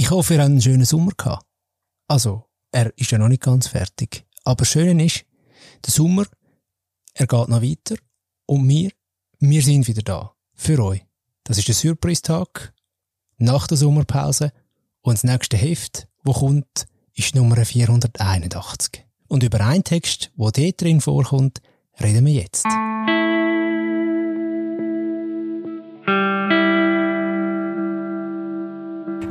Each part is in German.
Ich hoffe, ihr habt einen schönen Sommer gehabt. Also, er ist ja noch nicht ganz fertig. Aber schön ist, der Sommer, er geht noch weiter und wir, wir sind wieder da. Für euch. Das ist der Surprise-Tag nach der Sommerpause und das nächste Heft, wo kommt, ist Nummer 481. Und über einen Text, wo dort drin vorkommt, reden wir jetzt.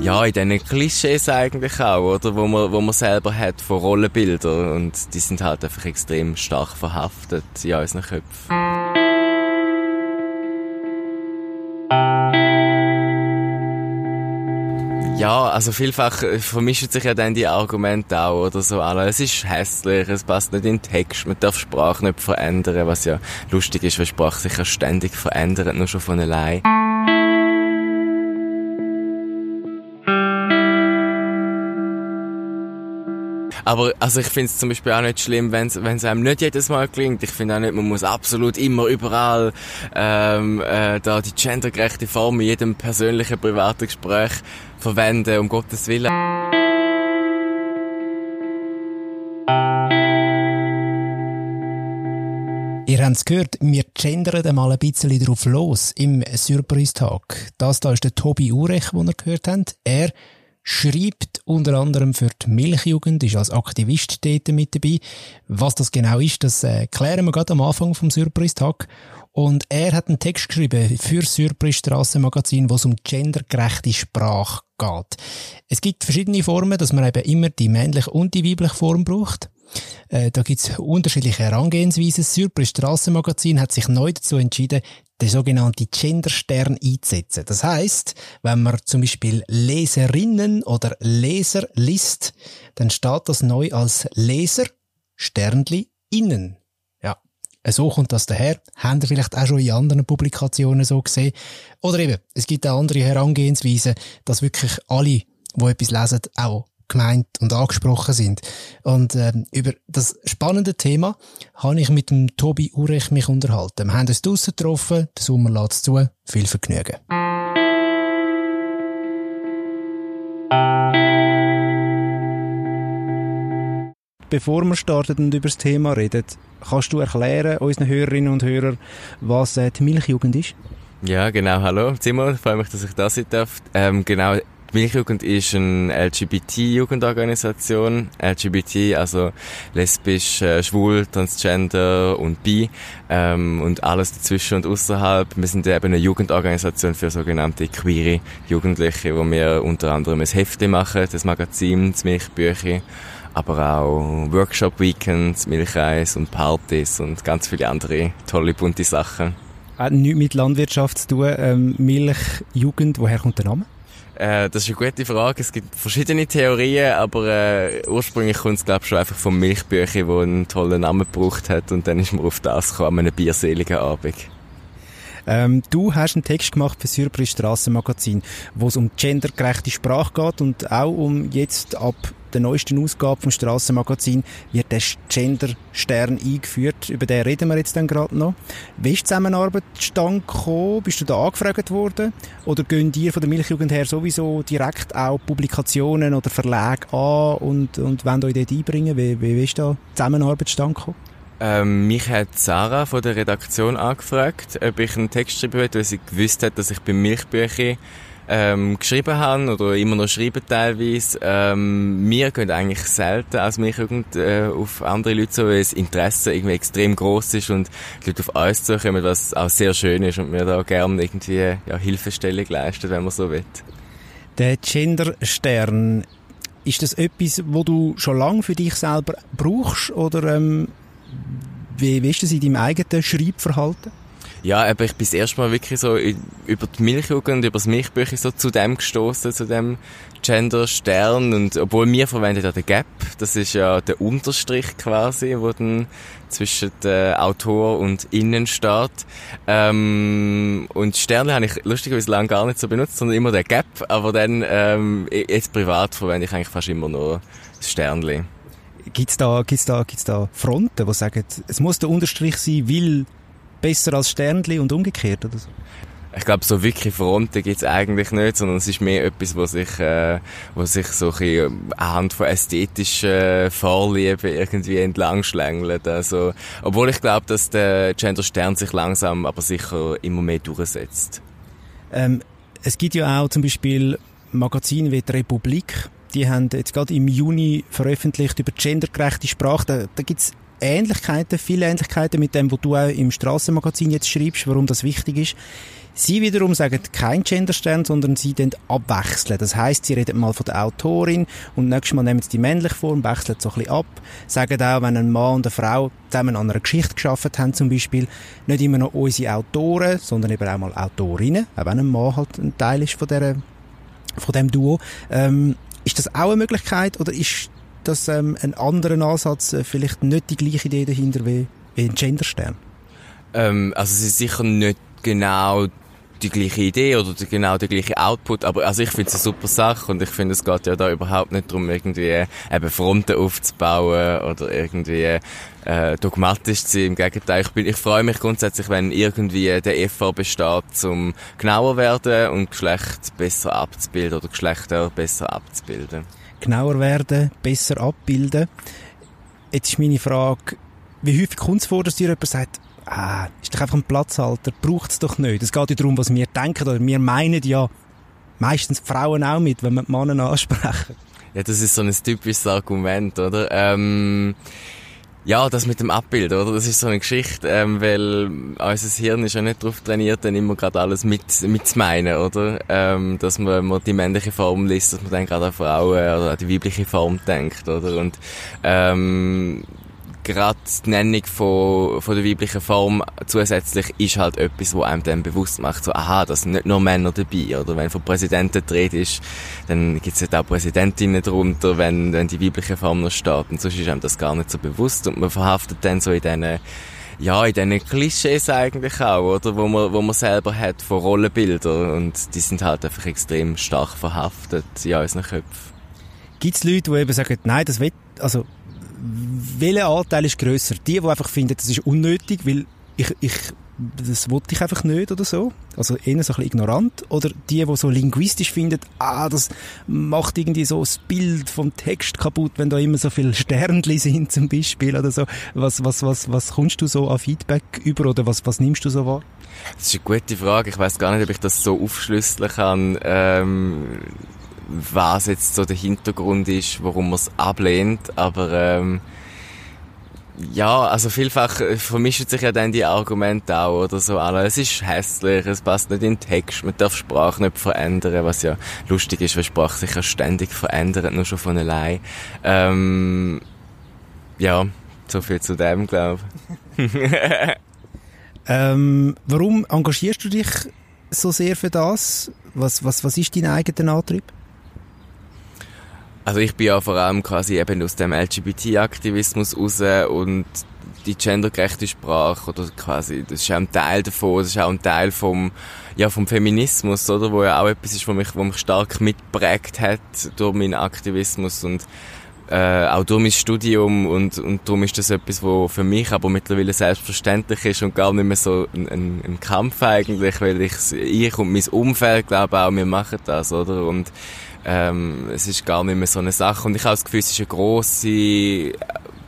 Ja, in diesen Klischees eigentlich auch, oder? Wo man, wo man selber hat von Rollenbildern. Und die sind halt einfach extrem stark verhaftet in unseren Köpfen. Ja, also vielfach vermischen sich ja dann die Argumente auch, oder so. Also, es ist hässlich, es passt nicht in den Text, man darf Sprache nicht verändern, was ja lustig ist, weil Sprache sich ja ständig verändert, nur schon von allein. Aber also ich finde es zum Beispiel auch nicht schlimm, wenn es einem nicht jedes Mal klingt. Ich finde auch nicht, man muss absolut immer überall ähm, äh, da die gendergerechte Form in jedem persönlichen privaten Gespräch verwenden, um Gottes Willen. Ihr habt es gehört, wir gendern einmal ein bisschen drauf los im Surprise-Tag. Das da ist der Tobi Urech, den ihr gehört habt. Er schreibt unter anderem für die Milchjugend, ist als Aktivist dort mit dabei. Was das genau ist, das äh, klären wir gerade am Anfang vom Surprise-Tag. Und er hat einen Text geschrieben für Surprise Strassenmagazin, wo es um gendergerechte Sprache geht. Es gibt verschiedene Formen, dass man eben immer die männliche und die weibliche Form braucht. Äh, da gibt es unterschiedliche Herangehensweisen. Das Surprise Strassenmagazin hat sich neu dazu entschieden, den sogenannten Genderstern einzusetzen. Das heißt, wenn man zum Beispiel Leserinnen oder Leser liest, dann steht das neu als Leser Sternli innen. Ja, so kommt das daher. Haben ihr vielleicht auch schon in anderen Publikationen so gesehen? Oder eben, es gibt auch andere Herangehensweisen, dass wirklich alle, die etwas lesen, auch gemeint und angesprochen sind. Und ähm, über das spannende Thema habe ich mit dem Tobi Urech mich unterhalten. Wir haben uns draussen getroffen, der Sommer es zu. Viel Vergnügen. Bevor wir starten und über das Thema reden, kannst du erklären unseren Hörerinnen und Hörern, was äh, die Milchjugend ist? Ja, genau. Hallo. Ich freue mich, dass ich da sein darf. Ähm, genau, die Milchjugend ist eine LGBT-Jugendorganisation. LGBT, also lesbisch, äh, schwul, transgender und bi ähm, und alles dazwischen und außerhalb. Wir sind eben eine Jugendorganisation für sogenannte queere Jugendliche, wo wir unter anderem ein Hefte machen, das Magazin, das Milchbücher, aber auch Workshop-Weekends, Milcheis und Partys und ganz viele andere tolle, bunte Sachen. Hat nichts mit Landwirtschaft zu tun. Ähm, Milchjugend, woher kommt der Name? Äh, das ist eine gute Frage. Es gibt verschiedene Theorien, aber äh, ursprünglich kommt es glaube ich schon einfach vom Milchbücher, wo einen tollen Namen gebraucht hat und dann ist man auf das gekommen, an einem bierseligen Abend. Ähm, du hast einen Text gemacht für Surprise Strassenmagazin, wo es um gendergerechte Sprache geht und auch um jetzt ab der neuesten Ausgabe vom Strassenmagazin wird der Gender-Stern eingeführt. Über den reden wir jetzt dann gerade noch. Wie ist die Zusammenarbeit zustande? Bist du da angefragt worden? Oder gehen dir von der Milchjugend her sowieso direkt auch Publikationen oder Verlage an und, und wollen euch dort einbringen? Wie, wie ist da die Zusammenarbeit zustande? Ähm, mich hat Sarah von der Redaktion angefragt, ob ich einen Text schreiben will, weil sie gewusst hat, dass ich beim Milchbücher ähm, geschrieben habe oder immer noch schreiben teilweise. Ähm, wir gehen eigentlich selten als Milchjugend äh, auf andere Leute so, weil das Interesse irgendwie extrem groß ist und die Leute auf uns zukommen, was auch sehr schön ist und mir da gerne irgendwie ja, Hilfestellung leisten, wenn man so will. Der Genderstern, ist das etwas, wo du schon lange für dich selber brauchst oder ähm, wie, wie ist das in deinem eigenen Schreibverhalten? Ja, aber ich bin das erste Mal wirklich so über die Milchjugend, über das Milchbücher so zu dem gestoßen, zu dem Gender-Stern. Und obwohl wir verwenden ja den Gap, das ist ja der Unterstrich quasi, wo dann zwischen der Autor und Innen steht. Ähm, und Sterne habe ich lustigerweise lange gar nicht so benutzt, sondern immer den Gap. Aber dann, ähm, jetzt privat verwende ich eigentlich fast immer nur das Sternli. Gibt's da, gibt's da, gibt's da Fronten, die sagen, es muss der Unterstrich sein, weil besser als Sternli und umgekehrt oder so? ich glaube, so wirklich Fronten gibt's eigentlich nicht, sondern es ist mehr etwas, was sich, äh, was sich so ein bisschen anhand von ästhetischen Vorlieben irgendwie entlang schlängelt. Also, obwohl ich glaube, dass der Gender Stern sich langsam, aber sicher immer mehr durchsetzt. Ähm, es gibt ja auch zum Beispiel Magazine wie die Republik, die haben jetzt gerade im Juni veröffentlicht über gendergerechte Sprache. Da, da gibt's Ähnlichkeiten, viele Ähnlichkeiten mit dem, was du auch im Strassenmagazin jetzt schreibst, warum das wichtig ist. Sie wiederum sagen kein Genderstern, sondern sie den abwechseln. Das heißt, sie reden mal von der Autorin und nächstes Mal nehmen sie die männliche Form, wechseln so ein bisschen ab, sagen auch, wenn ein Mann und eine Frau zusammen an einer Geschichte geschafft haben zum Beispiel, nicht immer noch unsere Autoren, sondern eben auch mal Autorinnen, auch wenn ein Mann halt ein Teil ist von der von dem Duo. Ähm, ist das auch eine Möglichkeit oder ist das ähm, ein anderer Ansatz, äh, vielleicht nicht die gleiche Idee dahinter wie, wie ein Genderstern? Ähm, also es ist sicher nicht genau die gleiche Idee oder die, genau der gleiche Output, aber also ich finde es eine super Sache und ich finde es geht ja da überhaupt nicht darum, irgendwie eben Fronten aufzubauen oder irgendwie äh, dogmatisch zu sein. Im Gegenteil, ich, bin, ich freue mich grundsätzlich, wenn irgendwie der FA besteht, zum genauer werden und Geschlecht besser abzubilden oder Geschlechter besser abzubilden genauer werden, besser abbilden. Jetzt ist meine Frage, wie häufig kommt es vor, dass dir jemand sagt, ah, ist doch einfach ein Platzhalter, braucht es doch nicht. Es geht ja darum, was wir denken, oder wir meinen ja meistens Frauen auch mit, wenn wir die Männer ansprechen. Ja, das ist so ein typisches Argument, oder? Ähm ja, das mit dem Abbild, oder? Das ist so eine Geschichte, ähm, weil unser Hirn ist ja nicht darauf trainiert, dann immer gerade alles mit, mitzumeinen, oder? Ähm, dass man, man die männliche Form liest, dass man dann gerade an Frauen oder an die weibliche Form denkt, oder? Und, ähm, gerade die Nennung von, von der weiblichen Form zusätzlich ist halt etwas, wo einem dann bewusst macht, so, aha, da sind nicht nur Männer dabei, oder wenn von Präsidenten dreht ist, dann gibt es halt auch Präsidentinnen drunter, wenn, wenn die weibliche Form noch steht, und sonst ist einem das gar nicht so bewusst, und man verhaftet dann so in diesen ja, in diesen Klischees eigentlich auch, oder? Wo man, wo man selber hat von Rollenbildern. Und die sind halt einfach extrem stark verhaftet in unseren Köpfen. Gibt es Leute, die eben sagen, nein, das wird, also, welcher Anteil ist grösser? Die, die einfach finden, das ist unnötig, weil ich, ich, das wollte ich einfach nicht oder so? Also eher so ein bisschen ignorant? Oder die, die so linguistisch finden, ah, das macht irgendwie so das Bild vom Text kaputt, wenn da immer so viele Sternli sind zum Beispiel oder so. Was, was, was, was kommst du so an Feedback über oder was, was nimmst du so wahr? Das ist eine gute Frage. Ich weiß gar nicht, ob ich das so aufschlüsseln kann. Ähm was jetzt so der Hintergrund ist, warum man es ablehnt, aber ähm, ja, also vielfach vermischen sich ja dann die Argumente auch oder so. Also, es ist hässlich, es passt nicht in den Text, man darf Sprache nicht verändern, was ja lustig ist, weil Sprache sich ja ständig verändert, nur schon von allein. Ähm, ja, so viel zu dem, glaube ich. ähm, warum engagierst du dich so sehr für das? Was, was, was ist dein eigener Antrieb? Also ich bin ja vor allem quasi eben aus dem LGBT-Aktivismus raus und die gendergerechte Sprache oder quasi, das ist auch ein Teil davon, das ist auch ein Teil vom, ja, vom Feminismus, oder, wo ja auch etwas ist, was mich, was mich stark mitprägt hat durch meinen Aktivismus und äh, auch durch mein Studium und, und darum ist das etwas, was für mich aber mittlerweile selbstverständlich ist und gar nicht mehr so ein, ein, ein Kampf eigentlich, weil ich, ich und mein Umfeld glaube auch, wir machen das, oder, und ähm, es ist gar nicht mehr so eine Sache. Und ich habe das Gefühl, es ist eine grosse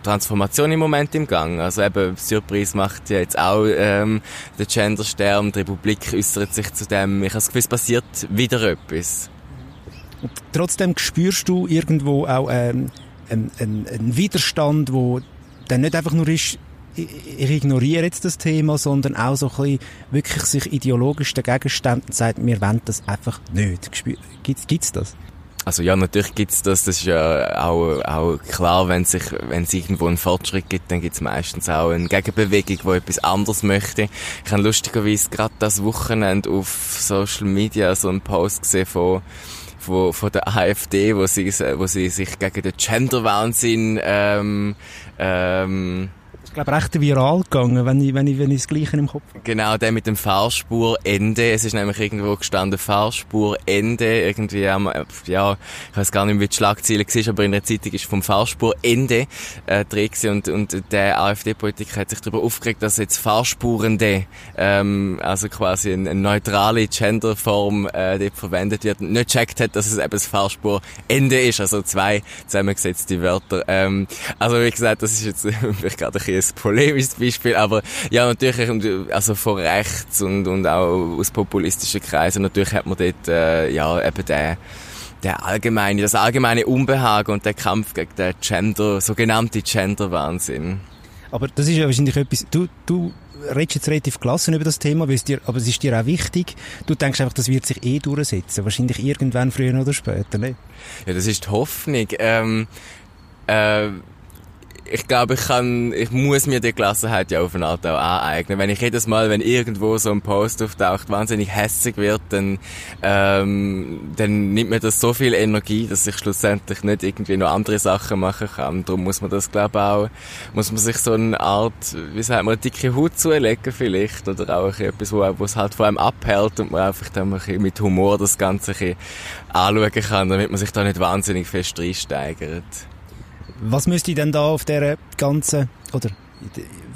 Transformation im Moment im Gang. Also eben, Surprise macht ja jetzt auch ähm, der Genderstern, die Republik äußert sich zu dem. Ich habe das Gefühl, es passiert wieder etwas. Und trotzdem spürst du irgendwo auch ähm, einen, einen, einen Widerstand, wo dann nicht einfach nur ist, ich ignoriere jetzt das Thema, sondern auch so ein bisschen wirklich sich ideologisch dagegen stemmt und sagt, wir wollen das einfach nicht. Gibt es das? Also ja, natürlich gibt's das. Das ist ja auch, auch klar, wenn sich, wenn es irgendwo einen Fortschritt gibt, dann gibt's meistens auch eine Gegenbewegung, die etwas anderes möchte. Ich habe lustigerweise gerade das Wochenende auf Social Media so einen Post gesehen von von, von der AfD, wo sie, wo sie sich gegen den Gender-Wahnsinn ähm, ähm, glaube, recht viral gegangen, wenn ich, wenn ich, wenn ich das Gleiche im Kopf habe. Genau, der mit dem Fahrspurende. Es ist nämlich irgendwo gestanden, Fahrspurende, irgendwie am, ja, ich weiß gar nicht, wie die Schlagzeile war, aber in der Zeitung ist vom Fahrspurende, äh, drin und, und der AfD-Politiker hat sich darüber aufgeregt, dass jetzt Fahrspurende, ähm, also quasi eine, eine neutrale Genderform, äh, dort verwendet wird, nicht checkt hat, dass es eben das Fahrspurende ist, also zwei zusammengesetzte Wörter. Ähm, also wie gesagt, das ist jetzt vielleicht gerade ein, ein polemisches Beispiel, aber ja, natürlich, also von rechts und, und auch aus populistischen Kreisen, natürlich hat man dort, äh, ja, eben den, der allgemeine, das allgemeine Unbehagen und der Kampf gegen den Gender, sogenannte Gender-Wahnsinn. Aber das ist ja wahrscheinlich etwas, du, du redest jetzt relativ gelassen über das Thema, dir, aber es ist dir auch wichtig. Du denkst einfach, das wird sich eh durchsetzen. Wahrscheinlich irgendwann früher oder später, ne? Ja, das ist die Hoffnung. Ähm, äh, ich glaube, ich kann, ich muss mir die Gelassenheit ja auf eine Art auch aneignen. Wenn ich jedes Mal, wenn irgendwo so ein Post auftaucht, wahnsinnig hässig wird, dann, ähm, dann nimmt mir das so viel Energie, dass ich schlussendlich nicht irgendwie noch andere Sachen machen kann. Darum muss man das, glaube ich, auch, muss man sich so eine Art, wie sagt man, dicke Haut zulegen vielleicht, oder auch etwas, wo, es halt vor allem abhält und man einfach dann mit Humor das Ganze ein anschauen kann, damit man sich da nicht wahnsinnig fest reinsteigert. Was müsste denn da auf der ganzen, oder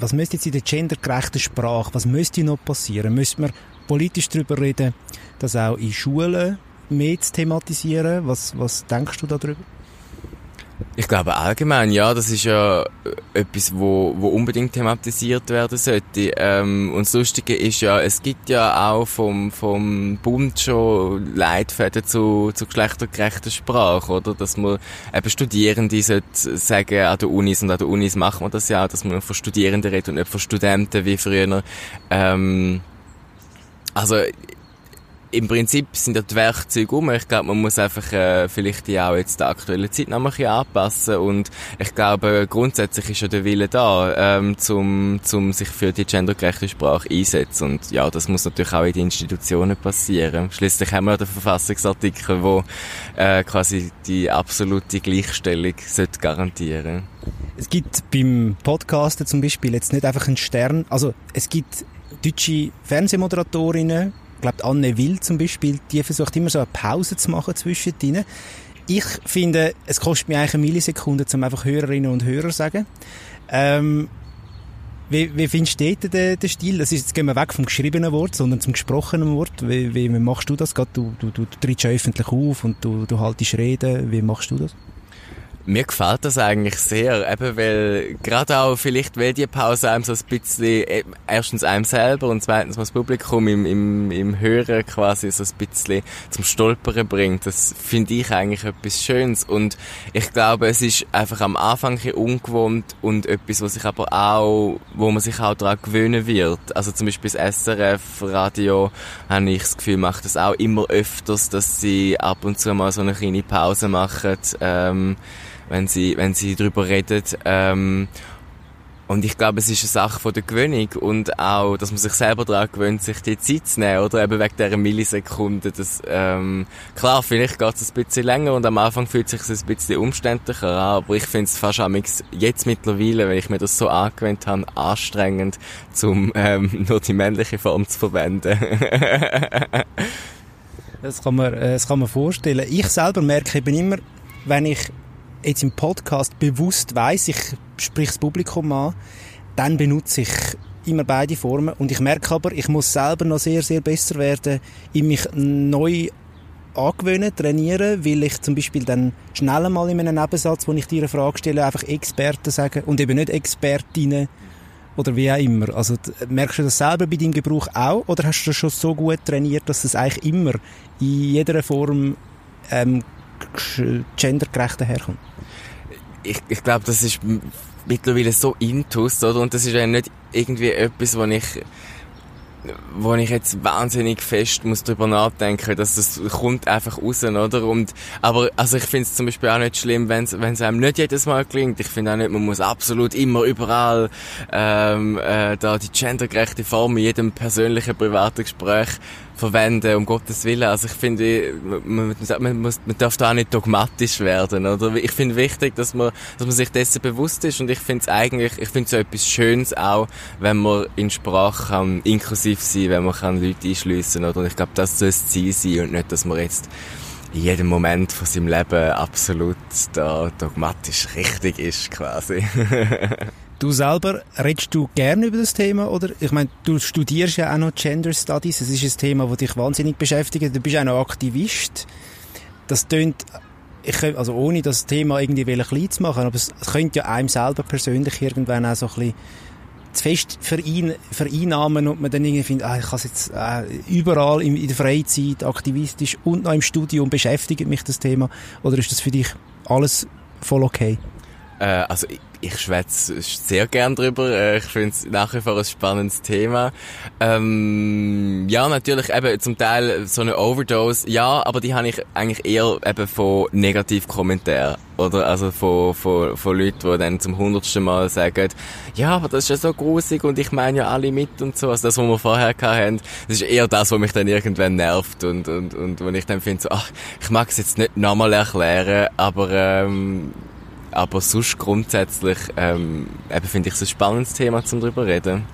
was müsste jetzt in der gendergerechten Sprache, was müsste noch passieren? Müsste man politisch darüber reden, das auch in Schulen mehr zu thematisieren? Was, was denkst du darüber? Ich glaube allgemein, ja, das ist ja äh, etwas, wo, wo unbedingt thematisiert werden sollte. Ähm, und das Lustige ist ja, es gibt ja auch vom, vom Bund schon Leitfäden zu, zu geschlechtergerechter Sprache, oder? Dass man eben Studierende sollte sagen, an der Unis und an der Unis machen wir das ja auch, dass man von Studierenden redet und nicht von Studenten wie früher. Ähm, also im Prinzip sind ja die Werkzeuge um. Ich glaube, man muss einfach äh, vielleicht die auch jetzt der aktuellen Zeit noch ein bisschen anpassen und ich glaube, grundsätzlich ist ja der Wille da, ähm, zum, zum sich für die gendergerechte Sprache einsetzen und ja, das muss natürlich auch in den Institutionen passieren. Schließlich haben wir ja den Verfassungsartikel, wo äh, quasi die absolute Gleichstellung sollte garantieren. Es gibt beim Podcasten zum Beispiel jetzt nicht einfach einen Stern, also es gibt deutsche Fernsehmoderatorinnen, glaube, Anne Will zum Beispiel, die versucht immer so eine Pause zu machen zwischen ihnen. Ich finde, es kostet mir eigentlich eine Millisekunde, um einfach Hörerinnen und Hörer zu sagen. Ähm, wie, wie findest du den, den Stil? Das ist, jetzt gehen wir weg vom geschriebenen Wort, sondern zum gesprochenen Wort. Wie, wie, wie machst du das? Du, du, du, du trittst ja öffentlich auf und du, du haltest Reden. Wie machst du das? Mir gefällt das eigentlich sehr, eben weil, gerade auch vielleicht, weil die Pause einem so ein bisschen, äh, erstens einem selber und zweitens das Publikum im, im, im Hören quasi so ein bisschen zum Stolpern bringt. Das finde ich eigentlich etwas Schönes und ich glaube, es ist einfach am Anfang ein ungewohnt und etwas, was sich aber auch, wo man sich auch daran gewöhnen wird. Also zum Beispiel das SRF-Radio, habe ich das Gefühl, macht das auch immer öfters, dass sie ab und zu mal so eine kleine Pause machen, ähm, wenn sie, wenn sie darüber redet. Ähm, und ich glaube, es ist eine Sache von der Gewöhnung und auch, dass man sich selber daran gewöhnt, sich die Zeit zu nehmen, oder eben wegen dieser Millisekunde. Das, ähm, klar, vielleicht geht es ein bisschen länger und am Anfang fühlt es sich ein bisschen umständlicher an, aber ich finde es fast jetzt mittlerweile, wenn ich mir das so angewöhnt habe, anstrengend, um ähm, nur die männliche Form zu verwenden. das, kann man, äh, das kann man vorstellen. Ich selber merke eben immer, wenn ich jetzt im Podcast bewusst weiß, ich sprich das Publikum an, dann benutze ich immer beide Formen und ich merke aber, ich muss selber noch sehr, sehr besser werden, in mich neu angewöhnen, trainieren, weil ich zum Beispiel dann schnell mal in einem Nebensatz, wo ich dir eine Frage stelle, einfach Experten sagen und eben nicht Expertinnen oder wie auch immer. Also merkst du das selber bei deinem Gebrauch auch oder hast du das schon so gut trainiert, dass es eigentlich immer in jeder Form ähm, gendergerecht herkommt? Ich, ich glaube, das ist mittlerweile so intus, oder? Und das ist ja nicht irgendwie etwas, wo ich wo ich jetzt wahnsinnig fest muss drüber nachdenken, dass das kommt einfach raus, oder? Und, aber, also ich finde es zum Beispiel auch nicht schlimm, wenn es einem nicht jedes Mal klingt. Ich finde auch nicht, man muss absolut immer überall ähm, äh, da die gendergerechte Form in jedem persönlichen privaten Gespräch verwenden, um Gottes Willen. Also ich finde, man, man, muss, man darf da auch nicht dogmatisch werden, oder? Ich finde wichtig, dass man, dass man sich dessen bewusst ist und ich finde es eigentlich, ich finde so etwas Schönes auch, wenn man in Sprache kann inklusiv sein, wenn man kann Leute einschliessen, oder? Und ich glaube, das soll das Ziel sein und nicht, dass man jetzt in jedem Moment von seinem Leben absolut da dogmatisch richtig ist, quasi. Du selber, redest du gerne über das Thema? Oder, ich meine, du studierst ja auch noch Gender Studies. Das ist ein Thema, das dich wahnsinnig beschäftigt. Du bist auch noch Aktivist. Das tönt, ich, also ohne das Thema irgendwie klein zu machen, aber es könnte ja einem selber persönlich irgendwann auch so ein bisschen zu fest verein, vereinnahmen und man dann irgendwie findet, ah, ich kann jetzt äh, überall in, in der Freizeit aktivistisch und noch im Studium beschäftigt mich das Thema. Oder ist das für dich alles voll okay? Äh, also ich, ich schwätze sehr gern drüber. Äh, ich finde es nach wie vor ein spannendes Thema. Ähm, ja, natürlich eben zum Teil so eine Overdose. Ja, aber die habe ich eigentlich eher eben von Negativkommentaren. Oder also von, von, von Leuten, die dann zum hundertsten Mal sagen, ja, aber das ist ja so grusig und ich meine ja alle mit und so. Also das, was wir vorher hatten, das ist eher das, was mich dann irgendwann nervt und, und, und wo ich dann finde, so, ach, ich mag es jetzt nicht nochmal erklären, aber ähm, aber sonst grundsätzlich ähm, finde ich es ein spannendes Thema, zum darüber reden.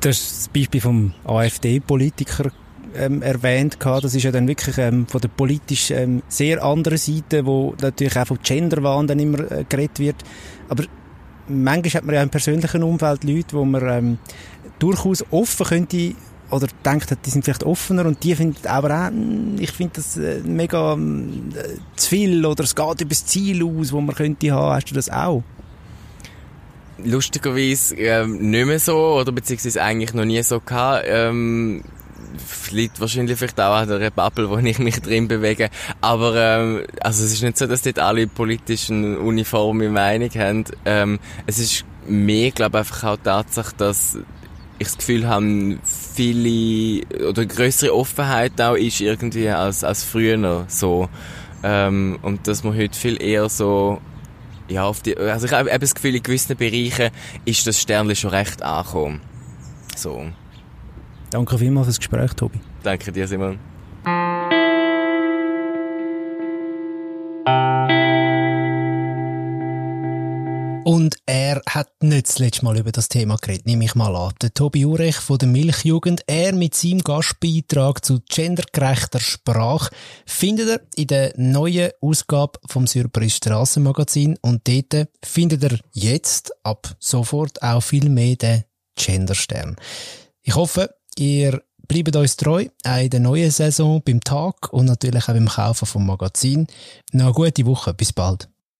Du hast das Beispiel vom AfD-Politiker ähm, erwähnt Das ist ja dann wirklich ähm, von der politisch ähm, sehr anderen Seite, wo natürlich auch von Genderwahn dann immer äh, geredet wird. Aber manchmal hat man ja im persönlichen Umfeld Leute, wo man ähm, durchaus offen könnte oder denkt, die sind vielleicht offener und die finden aber auch, hm, ich finde das äh, mega äh, zu viel oder es geht über das Ziel aus, wo man könnte haben. Hast du das auch? Lustigerweise ähm, nicht mehr so oder beziehungsweise eigentlich noch nie so gehabt. Ähm, liegt wahrscheinlich vielleicht auch an der Bubble, wo ich mich drin bewege. Aber ähm, also es ist nicht so, dass dort alle politischen uniforme Meinung haben. Ähm, es ist mehr, glaube ich, einfach auch Tatsache, dass ich das Gefühl habe, viele oder größere Offenheit auch ist irgendwie als, als früher so. Ähm, und dass man heute viel eher so, ja, auf die, also ich habe das Gefühl, in gewissen Bereichen ist das Sternchen schon recht angekommen. So. Danke vielmals fürs Gespräch, Tobi. Danke dir, Simon. Und er hat nicht das letzte Mal über das Thema geredet, nehme ich mal an. Der Tobi Urech von der Milchjugend, er mit seinem Gastbeitrag zu gendergerechter Sprache findet er in der neuen Ausgabe vom Surprise Strassenmagazin und dort findet er jetzt ab sofort auch viel mehr den Genderstern. Ich hoffe, ihr bleibt uns treu, auch in der neuen Saison beim Tag und natürlich auch beim Kaufen vom Magazin. Noch eine gute Woche, bis bald.